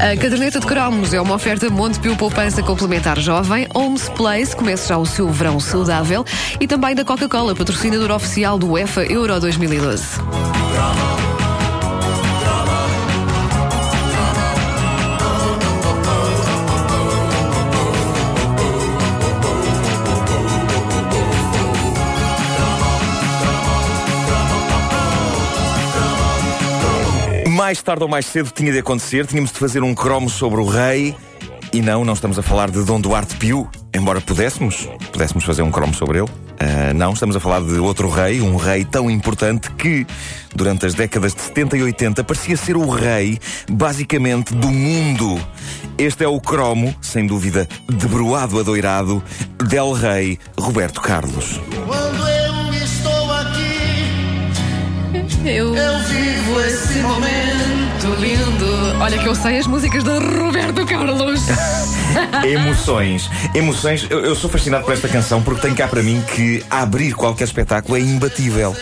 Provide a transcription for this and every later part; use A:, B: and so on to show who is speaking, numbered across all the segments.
A: A caderneta de cromos é uma oferta Montepio Poupança Complementar Jovem, Homes Place, começa já o seu verão saudável e também da Coca-Cola, patrocinador oficial do UEFA Euro 2012.
B: Mais tarde ou mais cedo tinha de acontecer, tínhamos de fazer um cromo sobre o rei. E não, não estamos a falar de Dom Duarte Pio, embora pudéssemos, pudéssemos fazer um cromo sobre ele. Uh, não, estamos a falar de outro rei, um rei tão importante que, durante as décadas de 70 e 80, parecia ser o rei, basicamente, do mundo. Este é o cromo, sem dúvida, debruado adoirado, del rei Roberto Carlos.
C: Eu,
A: eu
C: vivo esse momento lindo.
A: olha que eu sei as músicas de Roberto Carlos.
B: Emoções. Emoções. Eu, eu sou fascinado por esta canção porque tem cá para mim que abrir qualquer espetáculo é imbatível.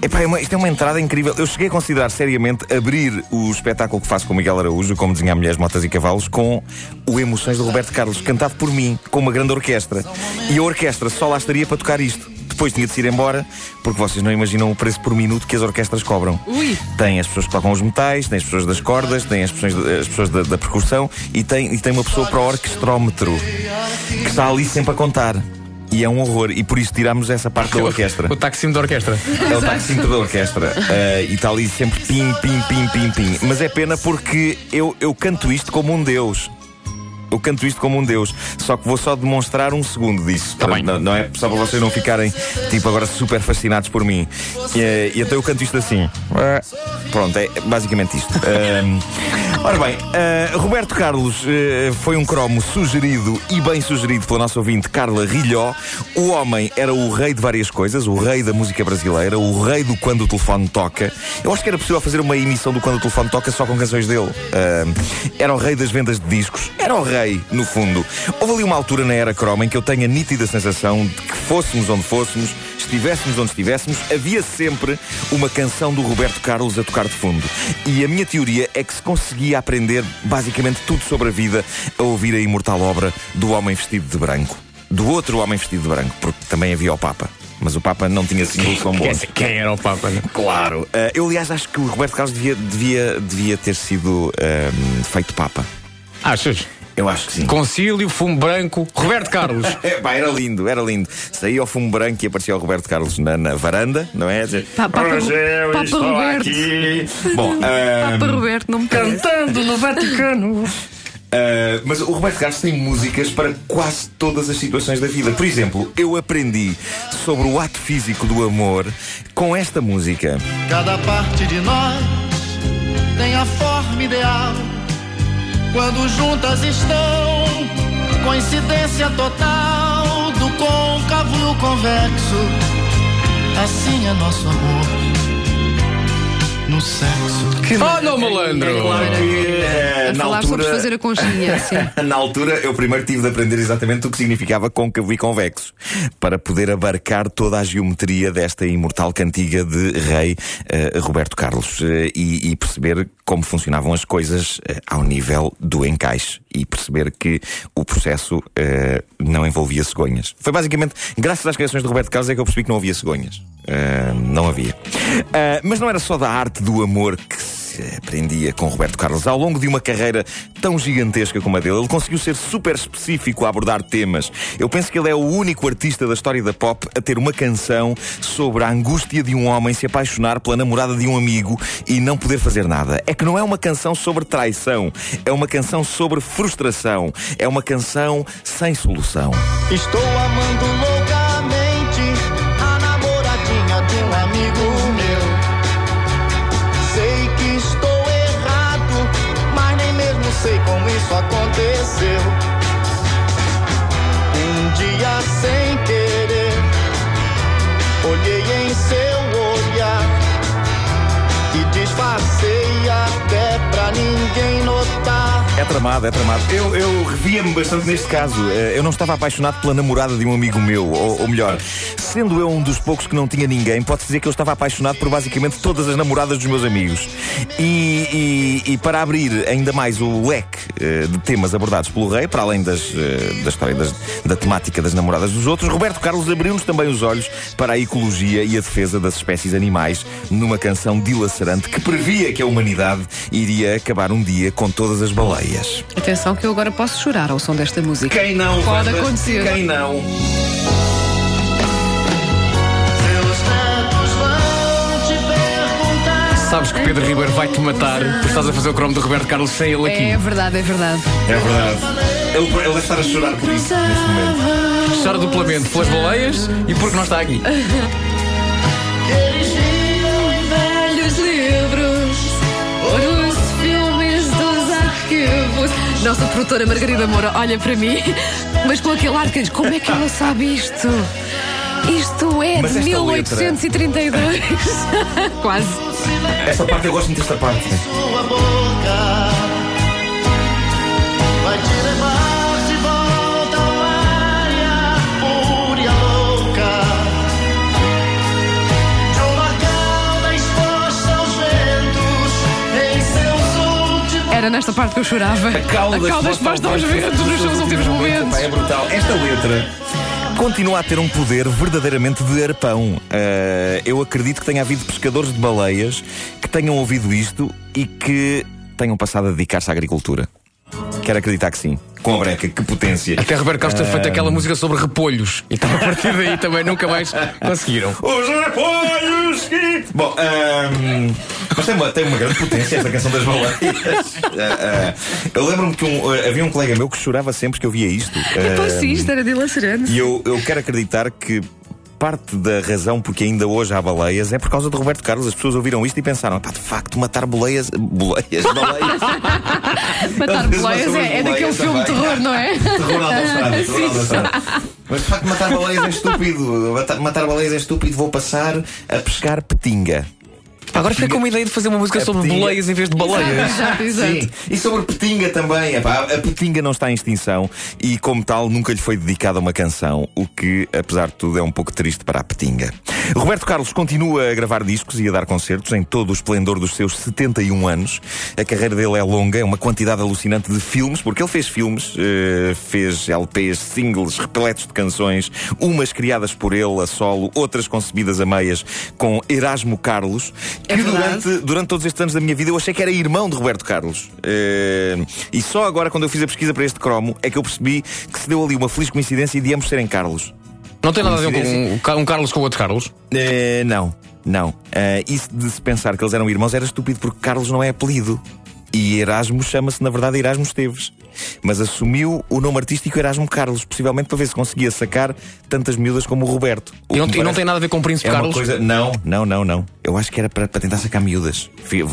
B: Epá, é uma- isto é uma entrada incrível. Eu cheguei a considerar seriamente abrir o espetáculo que faço com Miguel Araújo, como desenhar mulheres, motas e cavalos, com o Emoções de Roberto Carlos, cantado por mim, com uma grande orquestra. E a orquestra só lá estaria para tocar isto. Depois tinha de se ir embora, porque vocês não imaginam o preço por minuto que as orquestras cobram.
A: Ui.
B: Tem as pessoas que tocam os metais, tem as pessoas das cordas, tem as pessoas, as pessoas da, da percussão e tem, e tem uma pessoa para o orquestrómetro que está ali sempre a contar. E é um horror. E por isso tiramos essa parte da orquestra.
D: O taxímetro da orquestra.
B: É o taxímetro da orquestra. Eh, e está ali sempre pim, pim, pim, pim, pim. Mas é pena porque eu, eu canto isto como um deus. Eu canto isto como um deus. Só que vou só demonstrar um segundo disso.
D: Tá
B: não, não é só para vocês não ficarem, tipo, agora super fascinados por mim. E, eh, e então eu canto isto assim. Pronto, é basicamente isto. Ahm, ora bem, ah, Roberto Carlos eh, foi um cromo sugerido e bem sugerido pela nossa ouvinte Carla Rilhó. O homem era o rei de várias coisas, o rei da música brasileira, o rei do quando o telefone toca. Eu acho que era possível fazer uma emissão do quando o telefone toca só com canções dele. Ahm, era o rei das vendas de discos, era o rei, no fundo. Houve ali uma altura na era croma em que eu tenho a nítida sensação de que fôssemos onde fôssemos, estivéssemos onde estivéssemos, havia sempre uma canção do Roberto Carlos a tocar de fundo. E a minha teoria é que se conseguia aprender basicamente tudo sobre a vida a ouvir a imortal obra do homem vestido de branco. Do outro homem vestido de branco, porque também havia o Papa. Mas o Papa não tinha símbolos tão bons.
D: Quem, era o Papa? né?
B: Claro. Ah, eu, aliás, acho que o Roberto Carlos devia, devia, devia ter sido ahm, feito Papa.
D: Achas?
B: Eu acho que sim.
D: Concílio, fumo branco, Roberto Carlos.
B: É, pá, era lindo, era lindo. Saía ao fumo branco e aparecia o Roberto Carlos na, na varanda, não é?
A: Papa
B: "Hoje eu
A: Papa
B: estou
A: Roberto."
B: aqui. Bom,
A: Papa Roberto, não me parece.
D: Cantando no Vaticano.
B: ah, mas o Roberto Carlos tem músicas para quase todas as situações da vida. Por exemplo, eu aprendi sobre o ato físico do amor com esta música.
C: Cada parte de nós tem a forma ideal. Quando juntas estão, coincidência total do côncavo e o convexo. Assim é nosso amor no sexo.
D: Olha o malandro.
B: É claro que eh,
A: A
B: na
A: falar sobre
B: altura.
A: fazer a conchinha, sim.
B: Na altura, eu primeiro tive de aprender exatamente o que significava côncavo e convexo, para poder abarcar toda a geometria desta imortal cantiga de rei eh, Roberto Carlos eh, e, e perceber como funcionavam as coisas eh, ao nível do encaixe e perceber que o processo eh, não envolvia cegonhas. Foi basicamente, graças às criações de Roberto Carlos, é que eu percebi que não havia cegonhas. Eh, não havia. Eh, mas não era só da arte do amor que se aprendia com Roberto Carlos. Ao longo de uma carreira tão gigantesca como a dele, ele conseguiu ser super específico a abordar temas. Eu penso que ele é o único artista da história da pop a ter uma canção sobre a angústia de um homem se apaixonar pela namorada de um amigo e não poder fazer nada. É que não é uma canção sobre traição, é uma canção sobre frustração, é uma canção sem solução.
C: Estou amando loucamente
B: É tramado, é tramado. Eu, eu revia-me bastante neste caso. Eh, Eu não estava apaixonado pela namorada de um amigo meu, ou, ou melhor, sendo eu um dos poucos que não tinha ninguém, pode-se dizer que eu estava apaixonado por basicamente todas as namoradas dos meus amigos. E, e- e para abrir ainda mais o leque eh, de temas abordados pelo rei, para além das, eh, da história das- da temática das namoradas dos outros, Roberto Carlos abriu-nos também os olhos para a ecologia e a defesa das espécies animais numa canção dilacerante que previa que a humanidade iria acabar um dia com todas as baleias.
A: Atenção que eu agora posso chorar ao som desta música.
B: Quem não?
A: Pode acontecer.
B: Quem não?
D: Sabes que Pedro Ribeiro vai-te matar por estás a fazer o cromo do Roberto Carlos sem ele aqui.
A: É verdade, é verdade.
B: É verdade. Ele, ele deve estar a chorar por isso neste momento.
D: Chora duplamente pelas baleias e porque não está aqui.
C: Que eles viam em
A: Velhos livros, os filmes dos arquivos. Nossa produtora Margarida Moura olha para mim, mas com aquele ar que diz: como é que ela sabe isto? Isto é
B: Mas
A: de
B: esta letra-
A: 1832. Quase.
B: Esta parte eu gosto muito desta parte.
C: sua boca vai te levar de volta ao área pura louca de uma cauda exposta aos ventos em seus últimos
A: Era nesta parte que eu chorava.
B: A cauda,
A: exposta aos ventos nos seus últimos momentos.
B: Pá, é brutal. Esta letra continua a ter um poder verdadeiramente de arpão. Ah, eu acredito que tenha havido pescadores de baleias que tenham ouvido isto e que tenham passado a dedicar-se à agricultura. Quero acreditar que sim. Com a breca, que potência.
D: Até Roberto Carlos ter feito aquela música sobre repolhos. E então a partir daí também nunca mais conseguiram.
B: Os repolhos que... Bom, ahm, mas tem uma, tem uma grande potência esta canção das baleias. Ah, ah, eu lembro-me que um, ah, havia um colega meu que chorava sempre que eu via isto.
A: Pois
B: Ah,
A: sim, isto era dilacerante.
B: E eu, eu quero acreditar que parte da razão porque ainda hoje há baleias é por causa de Roberto Carlos. As pessoas ouviram isto e pensaram, pá, de facto, matar boleias. Boleias, baleias.
A: Matar boleias é, é daquele filme de terror, não é?
B: Terror na autostrada, terror autostrada. Mas de facto, matar baleias é estúpido. Matar, matar baleias é estúpido. Vou passar a pescar petinga.
D: Agora fica com uma ideia de fazer uma música
B: A
D: sobre boleias em vez de baleias.
A: Exato, exato.
B: Sim, e sobre Petinga também. Epá, a Petinga não está em extinção e, como tal, nunca lhe foi dedicada uma canção, o que, apesar de tudo, é um pouco triste para a Petinga. Roberto Carlos continua a gravar discos e a dar concertos em todo o esplendor dos seus 71 anos. A carreira dele é longa, é uma quantidade alucinante de filmes, porque ele fez filmes, eh, fez LPs, singles, repletos de canções, umas criadas por ele a solo, outras concebidas a meias com Erasmo Carlos,
A: É
B: que durante durante todos estes anos da minha vida eu achei que era irmão de Roberto Carlos. Eh, e só agora, quando eu fiz a pesquisa para este cromo, é que eu percebi que se deu ali uma feliz coincidência de ambos serem Carlos.
D: Não tem nada a ver com um, um Carlos com o outro Carlos?
B: Eh, não, não. Eh, isso de se pensar que eles eram irmãos era estúpido porque Carlos não é apelido. E Erasmo chama-se, na verdade, Erasmo Esteves. Mas assumiu o nome artístico Erasmo Carlos, possivelmente para ver se conseguia sacar tantas miúdas como o Roberto. O
D: E não,
B: que me
D: e não
B: parece-
D: tem nada a ver com o Príncipe
B: É
D: Carlos?
B: coisa. Não, não, não, não. Eu acho que era para, para tentar sacar miúdas.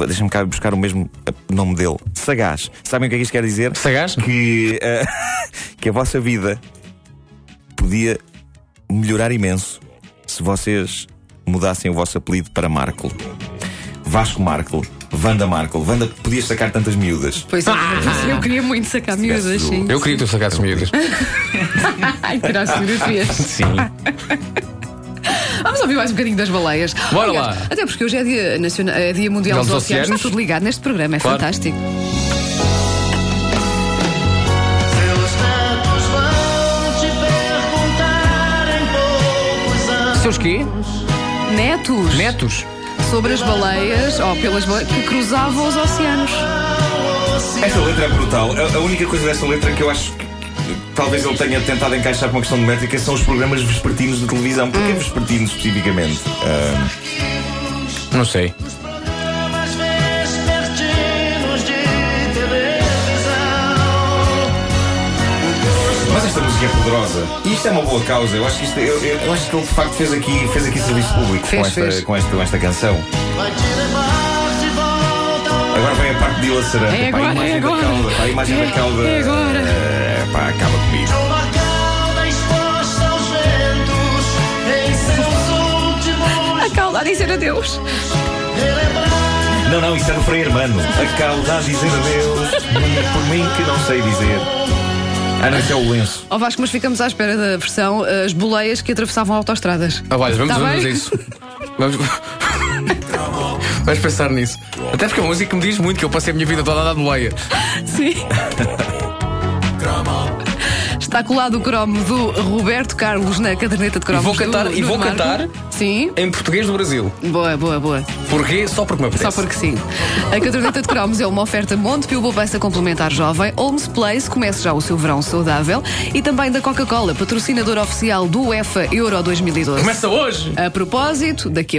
B: Deixa-me cá buscar o mesmo eh, nome dele. Sagaz. Sabem o que é que isto quer dizer?
D: Sagaz?
B: Que, eh, que a vossa vida podia melhorar imenso se vocês mudassem o vosso apelido para Marco. Vasco Marco. Wanda Marco. Wanda, podias sacar tantas miúdas.
A: Pois é, eu queria muito sacar miúdas, sim.
D: Eu queria que tu sacasses miúdas.
A: Ai, tirar fotografias.
D: Sim.
A: Vamos ouvir mais um bocadinho das baleias.
D: Bora
A: Aliás,
D: lá.
A: Até porque hoje é dia, nacional, é dia mundial
D: Dos
A: dos oceanos. Está tudo ligado neste programa, é
D: Claro.
A: fantástico.
C: Seus netos vão te perguntar em poucos anos.
D: Seus quê?
A: Netos.
D: Netos?
A: Sobre as baleias, ou pelas baleias, que cruzavam os oceanos.
B: Esta letra é brutal. A, a única coisa desta letra que eu acho que, talvez ele tenha tentado encaixar com uma questão de métrica são os programas vespertinos de televisão. Porquê vespertinos especificamente? Ah,
D: Não sei.
B: Música é poderosa. Isto é uma boa causa. Eu acho que, isto, eu, eu- acho que ele de facto fez aqui, fez aqui serviço público
A: Fez,
B: com, esta,
A: fez.
B: Com, esta, com esta canção.
C: De
B: Agora vem a parte dilacerante.
A: É
B: Pá, a
A: agora,
B: imagem
A: é
B: da
A: agora.
B: cauda. Pá, a imagem
A: É-
B: da cauda.
A: é agora.
B: eh, pá, acaba comigo.
A: A cauda a dizer adeus.
B: Não, não, isso é do Frei Hermano. A cauda a dizer adeus. Por mim que não sei dizer. Ah, não, isso é o lenço.
A: Ó Vasco, mas ficamos à espera da versão eh, as boleias que atravessavam autoestradas.
D: Ah, olha, vamos,
A: Tá
D: vamos
A: bem?
D: a isso. Vamos... Vamos pensar nisso. Até porque é uma música que me diz muito que eu passei a minha vida toda a dar boleia.
A: Sim. Está colado o cromo do Roberto Carlos na caderneta de cromos.
D: E vou cantar-
A: do,
D: e
A: do
D: vou
A: Marco.
D: cantar?
A: Sim.
D: Em português do Brasil.
A: Boa, boa, boa.
D: Porquê? Só porque me apetece.
A: Só porque sim. A caderneta de cromos é uma oferta Montepio Poupança Complementar Jovem, Holmes Place, comece já o seu verão saudável, e também da Coca-Cola, patrocinador oficial do UEFA Euro 2012.
D: Começa hoje!
A: A propósito, daqui a